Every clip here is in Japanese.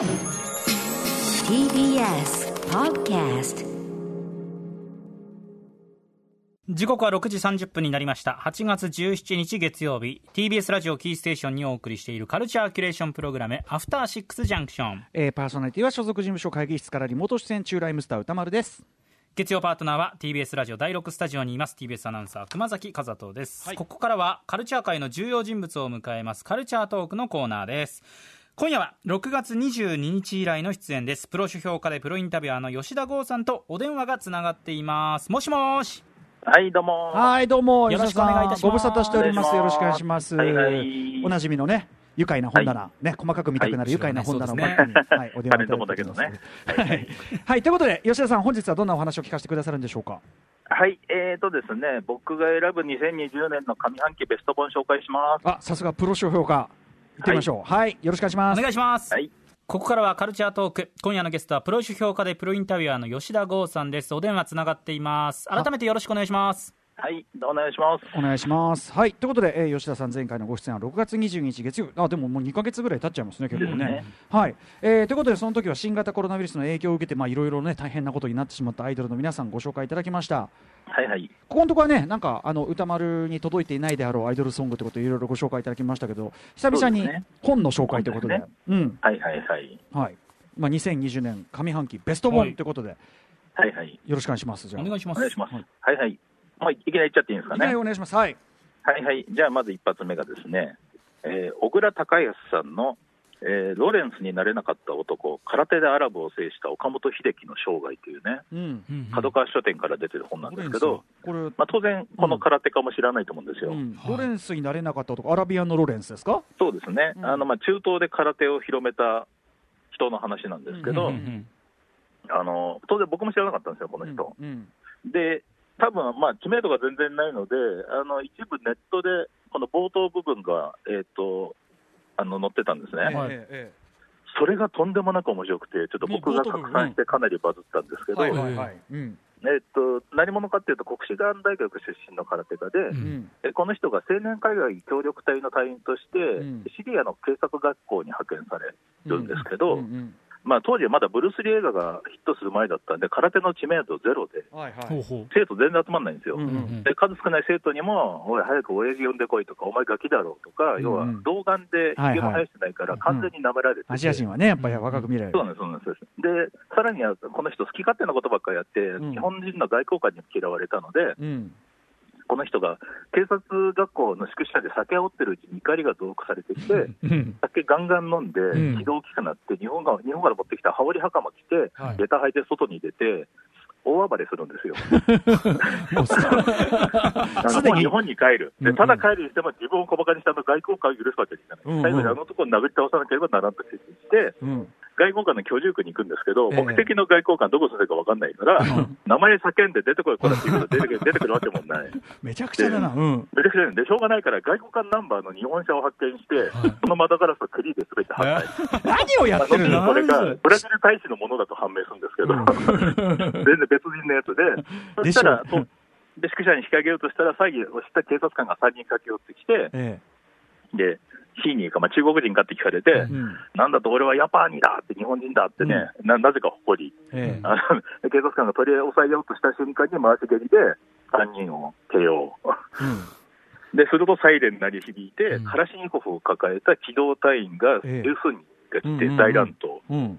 TBS Podcast 時刻は6時30分になりました。8月17日月曜日。TBS ラジオキーステーションにお送りしているカルチャーキュレーションプログラムアフターシックスジャンクションえーパーソナリティは所属事務所会議室からリモート出演中ライムスター歌丸です。月曜パートナーは TBS ラジオ第6スタジオにいます。TBS アナウンサー熊崎和人です、ここからはカルチャー界の重要人物を迎えます。カルチャートークのコーナーです今夜は6月22日以来の出演です。プロ書評家でプロインタビュアーの吉田剛さんとお電話がつながっています。もしもし。はい、どうも。はいどうもよろしくお願いいたします。ご無沙汰しております。よろしくお願いします、はいはい。おなじみのね愉快な本棚、ね細かく見たくなる愉快な本棚をはいバックに、はい、お電話いただいてます。ね。はい、はい、ということで吉田さん本日はどんなお話を聞かせてくださるんでしょうか？はい、えーとですね、僕が選ぶ2020年の上半期ベスト本紹介します。あさすがプロ書評価行ってみましょう。はい、よろしくお願いしまおす願いします、はい。ここからはカルチャートーク。今夜のゲストはプロ書評家でプロインタビュアーの吉田剛さんです。お電話つながっています。改めてよろしくお願いしますはい、お願いします。お願いします。はい、ということで、えー吉田さん、前回のご出演は6月22日月曜日、あでももう2か月ぐらい経っちゃいますね、結構ね。ねはい、えーということで、その時は新型コロナウイルスの影響を受けて、まあいろいろね、大変なことになってしまったアイドルの皆さん、ご紹介いただきました。はいはい。ここのところはね、なんかあの歌丸に届いていないであろうアイドルソングということで、いろいろご紹介いただきましたけど、久々に本の紹介ということで、本うん、はいはいはい。はい、まあ2020年上半期ベスト本ということで、はいはい。よろしくお願いします。じゃあ、お願いしますお願いします。はいはいはい。まあ、いきなり言っちゃっていいんですかね。お願いします。はい。はいはい。じゃあ、まず一発目がですね、えー小倉隆康さんの、えーロレンスになれなかった男、空手でアラブを制した岡本秀樹の生涯というね、うん。角川書店から出てる本なんですけど、これ、まあ、当然、この空手家も知らないと思うんですよ。うんはいロレンスになれなかった男、アラビアンのロレンスですか？そうですね、うんあのまあ中東で空手を広めた人の話なんですけど、うんうんあの当然、僕も知らなかったんですよ、この人。うんで、多分まあ知名度が全然ないので、あの一部ネットで、この冒頭部分が、えー、とあの載ってたんですね、それがとんでもなく面白くて、ちょっと僕が拡散してかなりバズったんですけど、えと何者かっていうと、国士舘大学出身の空手家で、うん。えこの人が青年海外協力隊の隊員として、ん。シリアの警察学校に派遣されるんですけど、うんうんまあ、当時はまだブルース・リー映画がヒットする前だったんで、空手の知名度ゼロで、はいはい。生徒全然集まんないんですよ。うんうんで数少ない生徒にも、おい、早く親父呼んでこいとか、お前ガキだろうとか、うん要は童顔でひげも生やしてないから、完全に舐められてて、アジア人はね、やっぱり若く見られるそう。なんです、そうなんです。で、さらにはこの人、好き勝手なことばっかりやって、ん日本人の外交官にも嫌われたので、うん。この人が警察学校の宿舎で酒を煽ってるうちに怒りが増幅されてきて、うん酒ガンガン飲んでん、気が大きくなって、日本が日本から持ってきた羽織袴着て、はい。下駄履いて外に出て、大暴れするんですよ。すでに。日本に帰る、でうんただ帰るにしても自分を小馬鹿にしたあの外交官を許すわけにいかない、最後にあの男を殴り倒さなければならんと決心して、うん外交官の居住区に行くんですけど、ええ。目的の外交官、どこ住んでるか分かんないから、名前叫んで出てこい、これって言うけど出てくる出てくるわけもない。めちゃくちゃだな。うん。めちゃくちゃで、しょうがないから、外交官ナンバーの日本車を発見して、その窓ガラスをクリーで全て破壊。何をやってるの？まあ後にそれがブラジル大使のものだと判明するんですけど、全然別人のやつで、そしたら、で宿舎に引き上げようとしたら、詐欺をした警察官が3人駆け寄ってきて、え。で、シーニーか、まあ、中国人かって聞かれて、え。うん。なんだと俺はヤパーニだって、日本人だってね、ななぜか誇り、ええ。あので警察官が取り押さえようとした瞬間に回し蹴りで、3人を KO。で、するとサイレン鳴り響いて、うんカラシニコフを抱えた機動隊員がええ十数人が来てうんうんうん大乱闘。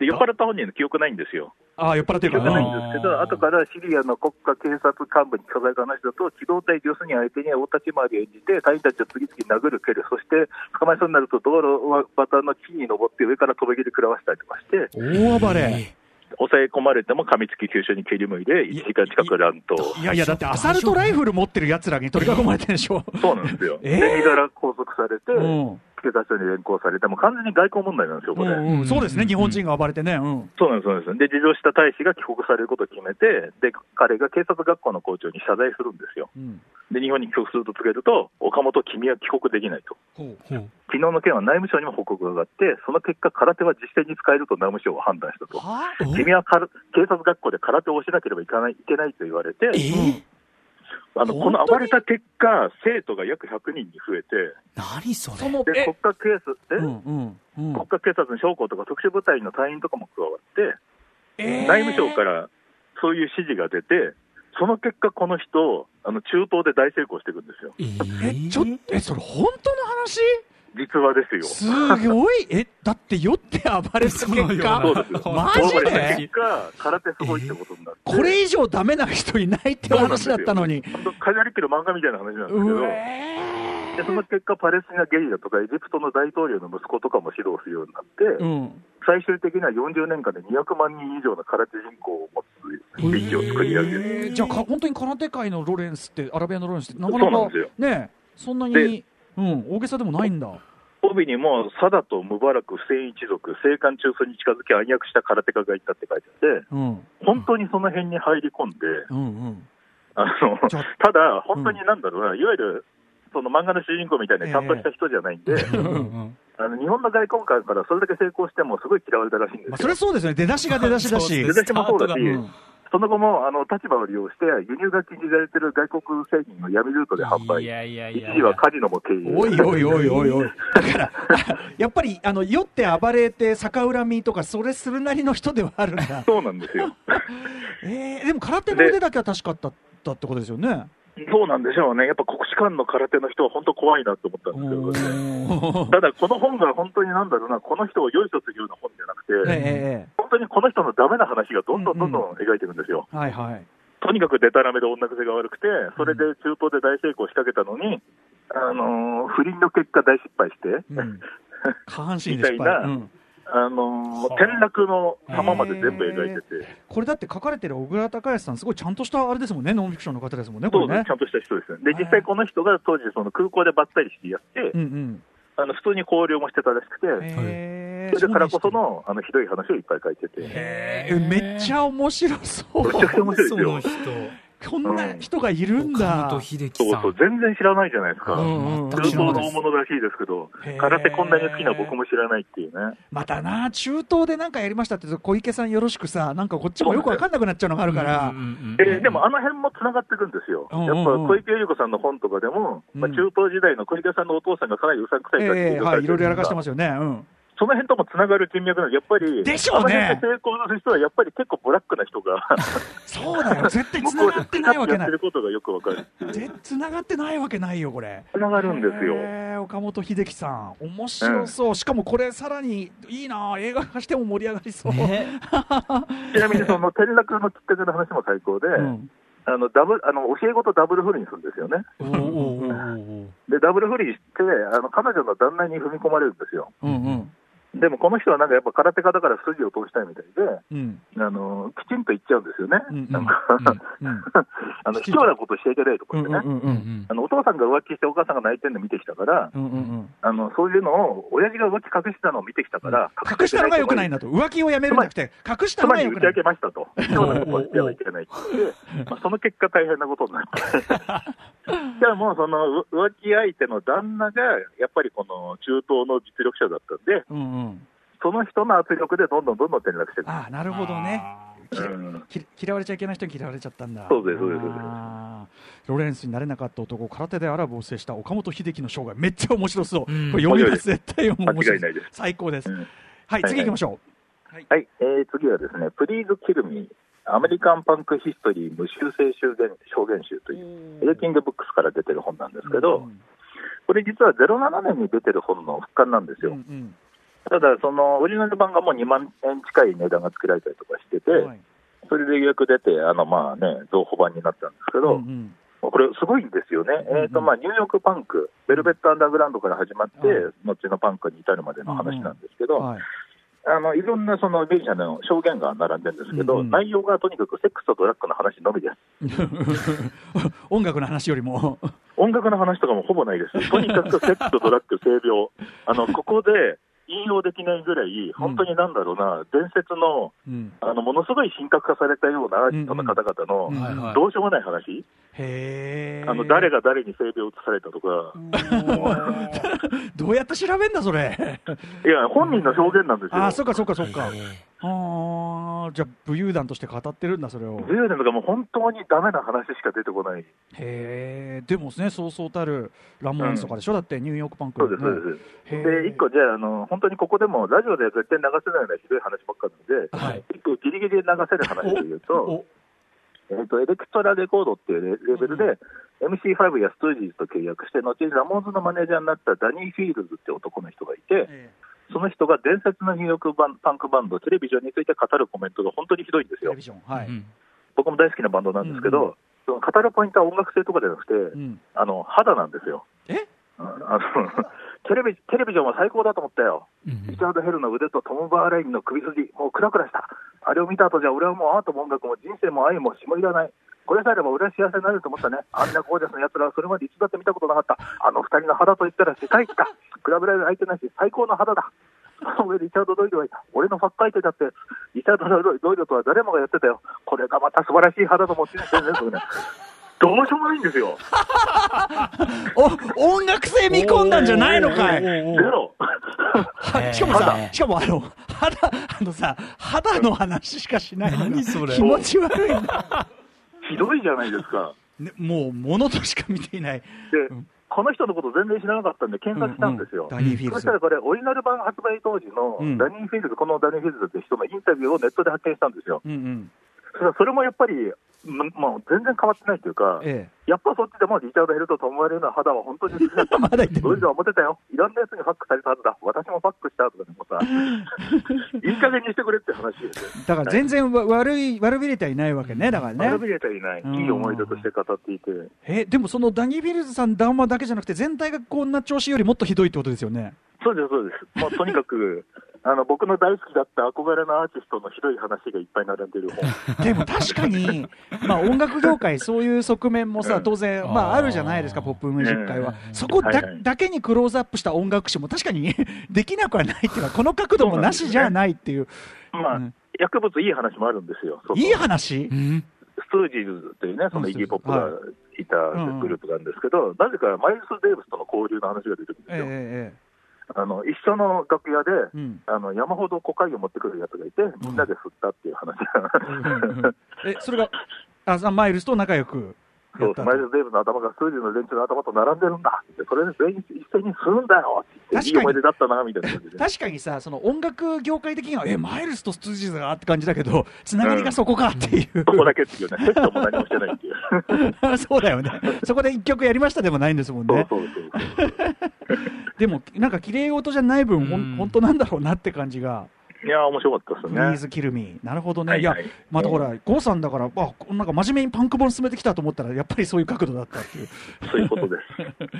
酔っ払った本人の記憶ないんですよ。ああ、酔っ払ってる記憶ない。んですけど、後からシリアの国家警察幹部に聞かされた話だと、機動隊十数人相手に大立ち回りを演じて、隊員たちを次々殴る、蹴る、そして捕まえそうになると道路端の木に登って上から飛び蹴り食らわしたりとかして、大暴れ。抑え込まれても噛みつき急所に蹴り向いて、1時間近く乱闘。いやいや、だってアサルトライフル持ってる奴らに取り囲まれてるでしょ。そうなんですよ。えーで、身柄拘束されて、うん。警察署に連行されて、もう完全に外交問題なんですよ、これ。うんうんそうですね、日本人が暴れてね。うん。そうなんです、そうなんです。で、事情した大使が帰国されることを決めて、で、彼が警察学校の校長に謝罪するんですよ。うん。で、日本に帰国すると告げると、岡本、君は帰国できないと。ほうほう昨日の件は内務省にも報告が上がって、その結果、空手は実践に使えると内務省は判断したと。は君は警察学校で空手をしなければいかないいけないと言われて、えあのこの暴れた結果、生徒が約100人に増えて、何それ？でえ？国家警察で、うんうんうん。国家警察の将校とか特殊部隊の隊員とかも加わって、えー？内務省からそういう指示が出て、その結果、この人、あの中東で大成功していくんですよ、えちょっとえそれ本当の話？実話ですよ。すごい。えだって酔って暴れた結そのような果そうですよ。マジで？結果、空手すごいってことになって。これ以上ダメな人いないって話だったのに。本当、カジャリキの漫画みたいな話なんですけど、うでその結果、パレスチナゲリラとか、エジプトの大統領の息子とかも指導するようになって、うん。最終的には40年間で200万人以上の空手人口を持つ地域を作り上げる。えーじゃあか本当に空手界のロレンスってアラビアのロレンスってなかなかねそんなにでうん大げさでもないんだ。帯にも、サダとムバラク、フセイン一族、青函中枢に近づき暗躍した空手家がいたって書いてあって、うん。本当にその辺に入り込んで、うんうん。あのただ、本当になんだろうな、いわゆるその漫画の主人公みたいなちゃんとした人じゃないんで、あの日本の外交官からそれだけ成功しても、すごい嫌われたらしいんですよ。まあそれはそうですよね。出だしが出だしだし。出だしもそうだし、うんその後もあの立場を利用して、輸入が禁じられてる外国製品を闇ルートで販売、いやいやいや一時はカジノも経営。おいおいおいおいおい。だからやっぱりあの酔って暴れて逆恨みとかそれするなりの人ではあるんだ。そうなんですよ。えー、でも空手の腕だけは確かだったってことですよねそうなんでしょうね。やっぱ国士舘の空手の人は本当怖いなと思ったんですけど。ただ、この本が本当になんだろうな、この人を良いとするような本じゃなくて、ええ本当にこの人のダメな話がどんどんどんどん描いてるんですよ。はいはい。とにかくデタラメで女癖が悪くて、それで中東で大成功しかけたのに、あのー不倫の結果大失敗して、うん。下半身で失みたいな敗、うん、あのー転落の様まで全部描いてて、これだって書かれてる小倉隆康さんすごいちゃんとしたあれですもんねノンフィクションの方ですもんねこれね。ちゃんとした人です。で、実際この人が当時、その空港でばったりしてやって、うんうん。あの普通に交流もしてたらしくて、へー。それだからこそのあのひどい話をいっぱい書いてて、したへー。めっちゃ面白そう。めちゃくちゃ面白いですよ。その。人こんな人がいるん岡だ。そうそう、全然知らないじゃないですか。うんうん中東の大物らしいですけど空手こんなに好きな僕も知らないっていうね。またな中東でなんかやりましたって小池さんよろしくさなんかこっちもよくわかんなくなっちゃうのがあるから。えーでもあの辺もつながっていくんですよ。やうんっぱ小池百合子さんの本とかでも、まあ、うん。中東時代の小池さんのお父さんがかなりうさんくさい感じでええはいいろいろやらかしてまますよね。うんその辺ともつながる人脈なんで、やっぱり、でしょうね。あの辺で成功する人はやっぱり結構ブラックな人が、そうだよ。絶対向こうで繋がってないわけない。やってることがよくわかる。っていう。絶繋がってないわけないよこれ。つながるんですよ。へー岡本秀樹さん。面白そう、しかもこれさらにいいな映画化しても盛り上がりそう、ね。ちなみにその転落のきっかけの話も最高で、うん。あのダブあの教え子とダブル不倫するんですよね。で、ダブル不倫して、あの彼女の旦那に踏み込まれるんですよ。うんうんでもこの人はなんかやっぱ空手家だから筋を通したいみたいで、うんあのきちんと言っちゃうんですよね。うんうんなんか、あの卑怯なことしちゃいけないとかうん言ってね。お父さんが浮気してお母さんが泣いてるの見てきたから、うんうんあのそういうのを、親父が浮気隠してたのを見てきたから、隠したのが良くないんだと。浮気をやめるんじゃなくて隠したのが良くない。けましたと、卑怯なことをしてはいけないって。まあ、その結果、大変なことになって、じゃあもうそのう浮気相手の旦那が、やっぱりこの中東の実力者だったんで、うんうん。その人の圧力でどんどんどんどん転落していく。ああなるほどね嫌われちゃいけない人に嫌われちゃったんだ。そうですそうですロレンスになれなかった男空手でアラブを制した岡本秀樹の生涯めっちゃ面白そう、うん。これ読みます。絶対読む面白い。最高です、うんはい次行きましょはい、えー次はですね、プリーズ・キルミー、アメリカン・パンク・ヒストリー無修正証言証言集という、エレキング・ブックスから出てる本なんですうけど、うんこれ実は07年に出てる本の復刊なんですよ。うんただ、そのオリジナル版がもう2万円近い値段がつけられたりとかしてて、うんはい。それで予約出て、あのまあね、増補版になったんですけど、うんうん。これ、すごいんですよね、うんうん。えーとまあ、ニューヨークパンク、ベルベット・アンダーグラウンドから始まって、はい。後のパンクに至るまでの話なんですけど、はい。あのいろんなそのミュージシャンの証言が並んでるんですけど、うんうん。内容がとにかくセックスとドラッグの話のみです。音楽の話よりも。音楽の話とかもほぼないです。とにかくセックスとドラッグ、性病。あの、ここで引用できないぐらい、本当になんだろうな、伝説の、うん。あの、ものすごい神格化されたようなアーティストの方々の、どうしようもない話。あの誰が誰に性病を移されたとか、どうやって調べんだそれ。いや、本人の表現なんですよ。ああそっかそっかそっか。ああじゃあ武勇談として語ってるんだそれを。10年とかもう本当にダメな話しか出てこない。へえでもねそうそうたるラモーンズとかでしょ、だってニューヨークパンクそうです、そうです。で、一個じゃあ、あの、本当にここでもラジオでは絶対流せないようなひどい話ばっかなんで、はい。一個ギリギリで流せる話で言うと、おえっと、エレクトラレコードっていうレレベルで、MC5 やストゥージーズと契約して、後にラモーンズのマネージャーになったダニー・フィールズって男の人がいて、えその人が伝説のニューヨークバンパンクバンド、テレビジョンについて語るコメントが本当にひどいんですよ。テレビ。ジョンはい、うん。僕も大好きなバンドなんですけど、うんうその語るポイントは音楽性とかじゃなくて、うん。あの肌なんですよ。え？あのテレビテレビジョンは最高だと思ったよ。うんリチャード・ヘルの腕とトム・バーレインの首筋、もうクラクラした。あれを見た後じゃ、俺はもうアートも音楽も人生も愛も血もいらない。これさえあれば俺は幸せになれると思ったね。あんなゴージャスな奴らはそれまで一度だって見たことなかった。あの二人の肌と言ったら世界一だ。比べられる相手なし、最高の肌だ。その上リチャード・ドイルはいた。俺のファック相手だって、リチャード・ドイルとは誰もがやってたよ。これがまた素晴らしい肌の持ち主ですね。どうしようもないんですよ。お音楽性見込んだんじゃないのかい？ゼロ。はしかもさ、しかもあの、肌、あのさ、肌の話しかしないのが何それ？気持ち悪いんだ。ひどいじゃないですか。ね、もう、ものとしか見ていない。で、この人のこと全然知らなかったんで検索したんですよ。うんうんダニー・フィールズそした。らこれ、オリジナル版発売当時のうんダニー・フィールズ、このダニー・フィールズって人のインタビューをネットで発見したんですよ。うんうん。それもやっぱり、ままあ、全然変わってないというか、えやっぱそっちでもリチャード・ヘルとトム・バーレインの肌は本当に好きだった。え。まだ言って思ってたよ。いろんなやつにファックされたはずだ。私もファックしたとかでもさ、いい加減にしてくれって話ですよ。だから全然わ悪い、悪びれてはいないわけね。だからね悪。びれてはいない。うんいい思い出として語っていて。え、でもそのダニー・フィルズさん談話だけじゃなくて、全体がこんな調子よりもっとひどいってことですよね。そうです、そうです。もうとにかく、あの僕の大好きだった憧れのアーティストのひどい話がいっぱい並んでる本。でも確かに、まあ音楽業界、そういう側面もさ、うん当然、まああるじゃないですか、ポップミュージック界は。そこだ,、はいはいだけにクローズアップした音楽誌も確かに できなくはないっていうか、この角度もなしじゃないっていう。まあ、うん薬物いい話もあるんですよ。いい話？うんストゥージーズというね、そのイギー・ポップがいたうんグループなんですけど、なぜかマイルス・デイブスとの交流の話が出てくるんですええよ。えあの一緒の楽屋で、えうんあの山ほどコカインを持ってくるやつがいて、みんなで吸ったっていう話が、え、それが、あ、さマイルスと仲良くやそうマイルス・デイブスの頭がストゥージーズの連中の頭と並んでるんだって、それで全員一斉に吸うんだよっていい思い出だったなみたいな感じで。確かにさ、その音楽業界的には、え、マイルスとスツージーズがって感じだけど、つながりがそこかっていう。そこだけっていうね、セットも何もしてないっていう。そうだよね。そこで一曲やりましたでもないんですもんね。そうそうそう。でも、なんか綺麗事じゃない分、本当なんだろうなって感じが。いやー、面白かったですね。プリーズ・キル・ミー。なるほどね。やはいいはい、またほら、ゴーさんだから、あ、なんか真面目にパンク本進めてきたと思ったら、やっぱりそういう角度だったっていう。そういうことです。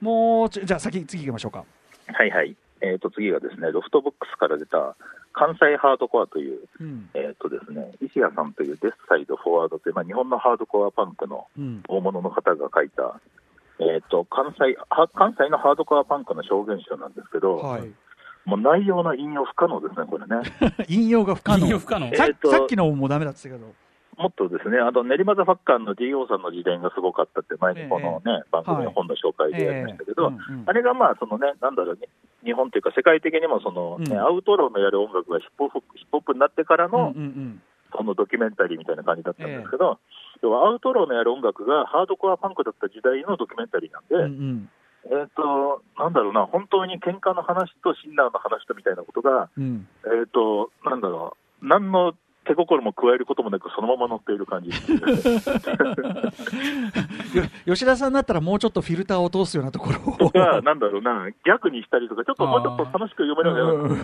もうじゃあ先、次行きましょうか。はいはい。えっ、と、次がですね、ロフトボックスから出た、関西ハードコアという、うん。えっ、とですね、石谷さんというデスサイドフォワードという、まあ、日本のハードコアパンクのうん。大物の方が書いた、えっ、と、関西、は関西のハードコアパンクの証言集なんですけど、はい。もう内容の引用不可能ですね、これね。引用が不可能。引用不可能さえーとさっきのもダメだったけど。もっとですね、あの練馬ザ・ファッカーの DO さんの自伝がすごかったって、前にこのね、番組の本の紹介でやりましたけど、ええうんうんあれがまあ、そのね、なんだろうね、日本というか世界的にもその、ねうんアウトローのやる音楽がヒップホップヒップホップになってからの、うんうんうんそのドキュメンタリーみたいな感じだったんですけど、要はアウトローのやる音楽がハードコアパンクだった時代のドキュメンタリーなんで、うんうん。えっ、と、なんだろうな、本当に喧嘩の話とシンナーの話とみたいなことが、うん。えっ、と、なんだろう、何の手心も加えることもなく、そのまま乗っている感じ。よ吉田さんだったらもうちょっとフィルターを通すようなところを。とか、なんだろうな、逆にしたりとか、ちょっともうちょっと楽しく読めるような、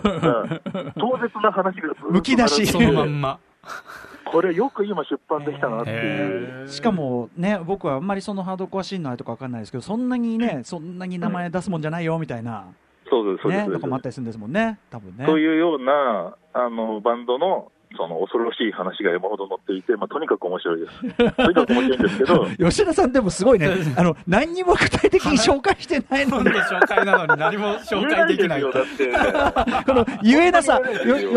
唐突な話がずっとむき出し。そのまんまこれ、よく今、出版できたなっていう。しかもね、僕はあんまりそのハードコアシーンのあれとかわかんないですけど、そんなにね、そんなに名前出すもんじゃないよみたいな、そうです、そうですね、そうですとかもあったりするんですもんね、多分ね。そういうようなあのバンドのその恐ろしい話が山ほど載っていて、まあ、とにかく面白いです。とにかく面白いんですけど、吉田さんでもすごいね、あの、何にも具体的に紹介してないの本にで、紹介なのに何も紹介できない言えですよ、だって。この言えなさ、な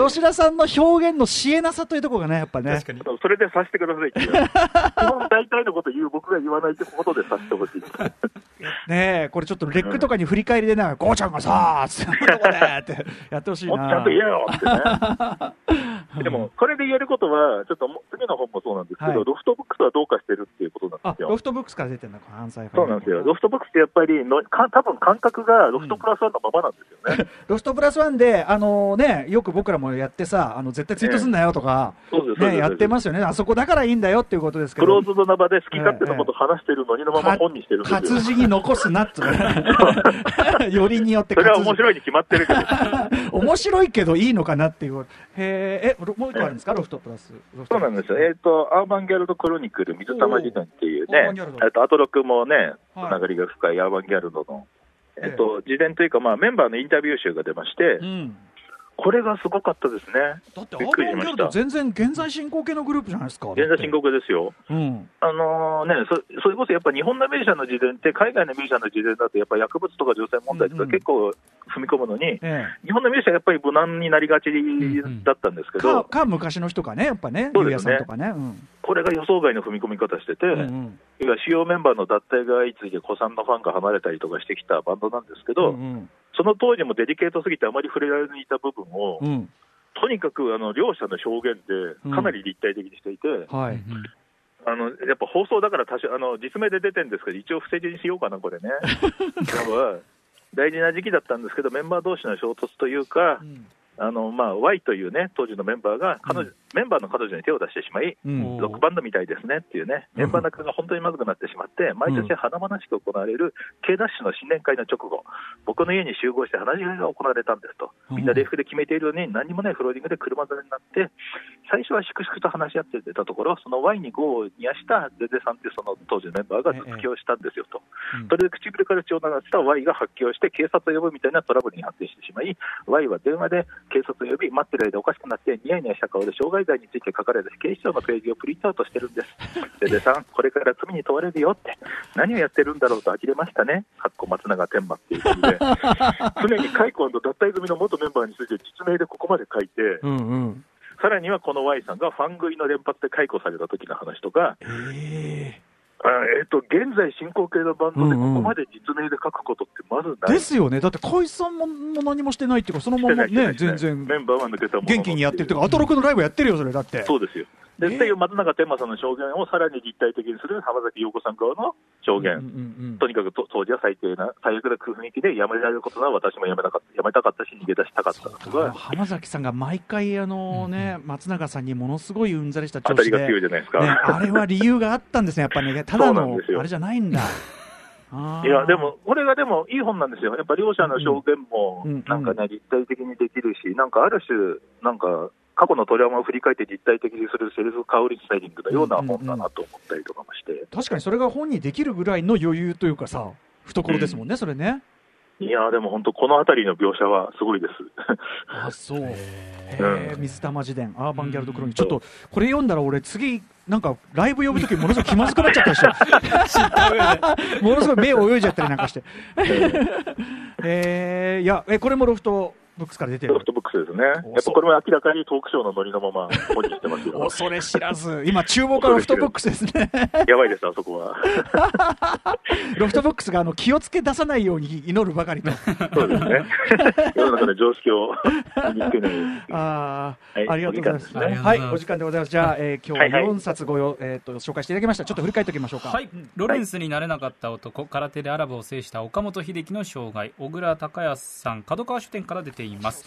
吉田さんの表現のしえなさというところがね、やっぱね確。かにそれでさせてくださいっていう。基本大体のこと言う僕が言わないってことでさせてほしい。ねえ、これちょっとレックとかに振り返りでな、ゴーちゃんがさー、ってやってほしいな。もっとちゃんと言えよってね。でも、これで言えることは、ちょっとも次の本もそうなんですけど、はいロフトブックスはどうかしてるっていうことなんあです、よ。ロフトブックスから出てるんだ、この犯罪そうなんですよ。ロフトブックスってやっぱりの、か多分感覚がロフトプラスワンのままなんですよね。ロフトプラスワンで、あのね、よく僕らもやってさ、あの絶対ツイートすんなよとか、ね、す。やってますよね、あそこだからいいんだよっていうことですけどクロー、ズドな場で好き勝手なこと話してるのにのまま本にしてるんですよ。活字に残すなっつうね よりによってそれは面白いに決まってるけど。面白いけどいいのかなっていう、へーえ、もう一個あるんですか、ロフトプラス。そうなんですよ。えっ、と、アーバンギャルドクロニクル、水玉時代っていうねえっと、アトロクもね、つはいながりが深いアーバンギャルドの、えええっと、自伝というか、まあ、メンバーのインタビュー集が出まして、うんこれがすごかったですね。だって、アーバンギャルド全然現在進行形のグループじゃないですか。現在進行形ですよ。うん。あのねそ、それこそやっぱ日本のミュージシャンの自伝って、海外のミュージシャンの自伝だと、やっぱ薬物とか女性問題とうんうんか結構踏み込むのに、ええ。日本のミュージシャンはやっぱり無難になりがちだったんですけど、か、か昔の人かね、やっぱね、そうですねね。うん。これが予想外の踏み込み方してて、うんうん主要メンバーの脱退が相次いで、子さんのファンが離れたりとかしてきたバンドなんですけど、うんその当時もデリケートすぎてあまり触れられていた部分を、うん。うん。とにかくあの両者の表現でかなり立体的にしていて、はい。あのやっぱ放送だから多少あの実名で出てるんですけど、一応伏せ字にしようかな、これね。大事な時期だったんですけど、メンバー同士の衝突というか、あのまあ、Y というね、当時のメンバーが彼女、メンバーの彼女に手を出してしまい、うん。ロックバンドみたいですねっていうね、メンバー仲が本当にまずくなってしまって、毎年華々しく行われる K ダッシュの新年会の直後、僕の家に集合して話し合いが行われたんですと、みんな礼服で決めているのに、何にもないフローリングで車座になって、最初は粛々と話し合ってたところ、その Y に5を煮やしたゼゼさんっていうその当時のメンバーが頭突きをしたんですよと、うん。それで唇から血を流した Y が発狂して、警察を呼ぶみたいなトラブルに発展してしまい、Y は電話で警察を呼び、待ってる間おかしくなって、ニヤニヤした顔で傷害罪について書かれた警視庁のページをプリントアウトしてるんです。さん、これから罪に問われるよって、何をやってるんだろうと呆れましたね、かっこ松永天馬っていうことで、常に解雇脱退組の元メンバーについて実名でここまで書いて、うんうん。さらにはこの Y さんがファン食いの連発で解雇された時の話とか、えっと現在進行形のバンドでここまで実名で書くことってまずえ。ない。ですよね。だって、海さんもも何もしてないっていうか、そのままね、全然メンバーは抜けた元気にやってるっていうか、アトロクのライブやってるよ、それ、だって。そうですよ。で、えーっていう松永天馬さんの証言をさらに立体的にする浜崎陽子さん側の証言。うんうんうんとにかくと当時は最低な、最悪な雰囲気で辞められることは私も辞めなかった、辞めたかったし、逃げ出したかったとか、浜崎さんが毎回、あのね、松永さんにものすごいうんざりした調子で、当たりが強いじゃないですか。ね、あれは理由があったんですね、やっぱりね、ただのあれじゃないんだ。いや、でも、これがでもいい本なんですよ。やっぱ両者の証言もうん、なんかね、立体的にできるし、なんかある種、なんか、過去のトラウマを振り返って立体的にするセルフカウリスタイリングのような本だなと思ったりとかもして。確かにそれが本にできるぐらいの余裕というかさ、懐ですもんね、それね。いや、でも本当、このあたりの描写はすごいです。あ、そう。へへえ、水玉自伝、アーバンギャルドクロニー。ちょっと、これ読んだら俺次、なんか、ライブ呼ぶときものすごい気まずくなっちゃったでしょ。ものすごい目を泳いじゃったりなんかして。えー、いや、え、これもロフトブックスから出てるロフ。トブックスですね。やっぱこれも明らかにトークショーのノリのまま本にしてますよ。恐れ知らず。今、厨房からロフトブックスですね。やばいです、あそこは。ロフトブックスがあの気をつけ出さないように祈るばかりと。そうですね。世の中の常識を身につけ。あー、はいありがとうございます。はい、お時間でございます。じゃあ、えー、今日はいはい4冊ごよ、えっ、と、紹介していただきました。ちょっと振り返っておきましょうか。はい、ロレンスになれなかった男、空手でアラブを制した岡本秀樹の生涯小倉孝保さん角川書店から出ています。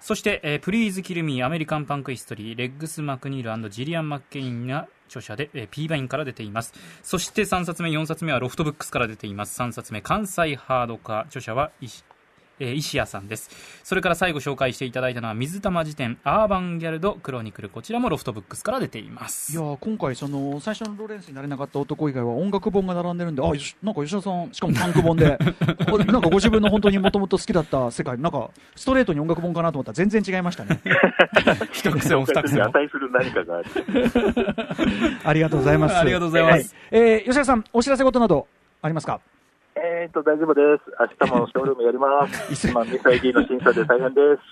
そして、えープリーズ・キル・ミーアメリカン・パンク・ヒストリーレッグス・マクニールジリアン・マッケインが著者で、えー、P バインから出ています。そして3冊目4冊目はロフトブックスから出ています。3冊目関西ハードコア著者は石えー石谷さんです。それから最後紹介していただいたのは水玉自伝アーバンギャルドクロニクル。こちらもロフトブックスから出ています。いやー今回その最初のロレンスになれなかった男以外は音楽本が並んでるんであよしなんか吉田さんしかもタンク本で なんかご自分の本当にもともと好きだった世界なんかストレートに音楽本かなと思ったら全然違いましたね。一癖も二癖にも値する何かがある。ありがとうございます。ありがとうございます、えー吉田さんお知らせ事などありますか？えーと、大丈夫です。明日もショールームやります。今、ミス ID の審査で大変です。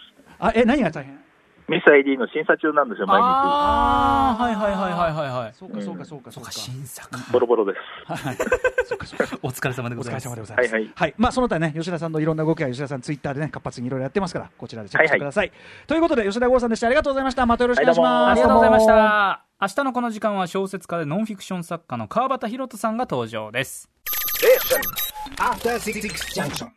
あえ何が大変？ミス ID の審査中なんですよ、毎日。ああはいはいはいはいはいはいそうかそうかそうかそうか審査かボロボロです。そうかそうかお疲れ様でお疲れございます様でございます。はいはいはい、まあその他ね、吉田さんのいろんな動きは吉田さんツイッターでね、活発にいろいろやってますから、こちらでチェックしてください。ということで、吉田剛さんでした。ありがとうございました。またよろしくお願いします。ありがとうございました明日のこの時間は小説家でノンフィクション作家の川端弘人さんが登場です After Six Junction.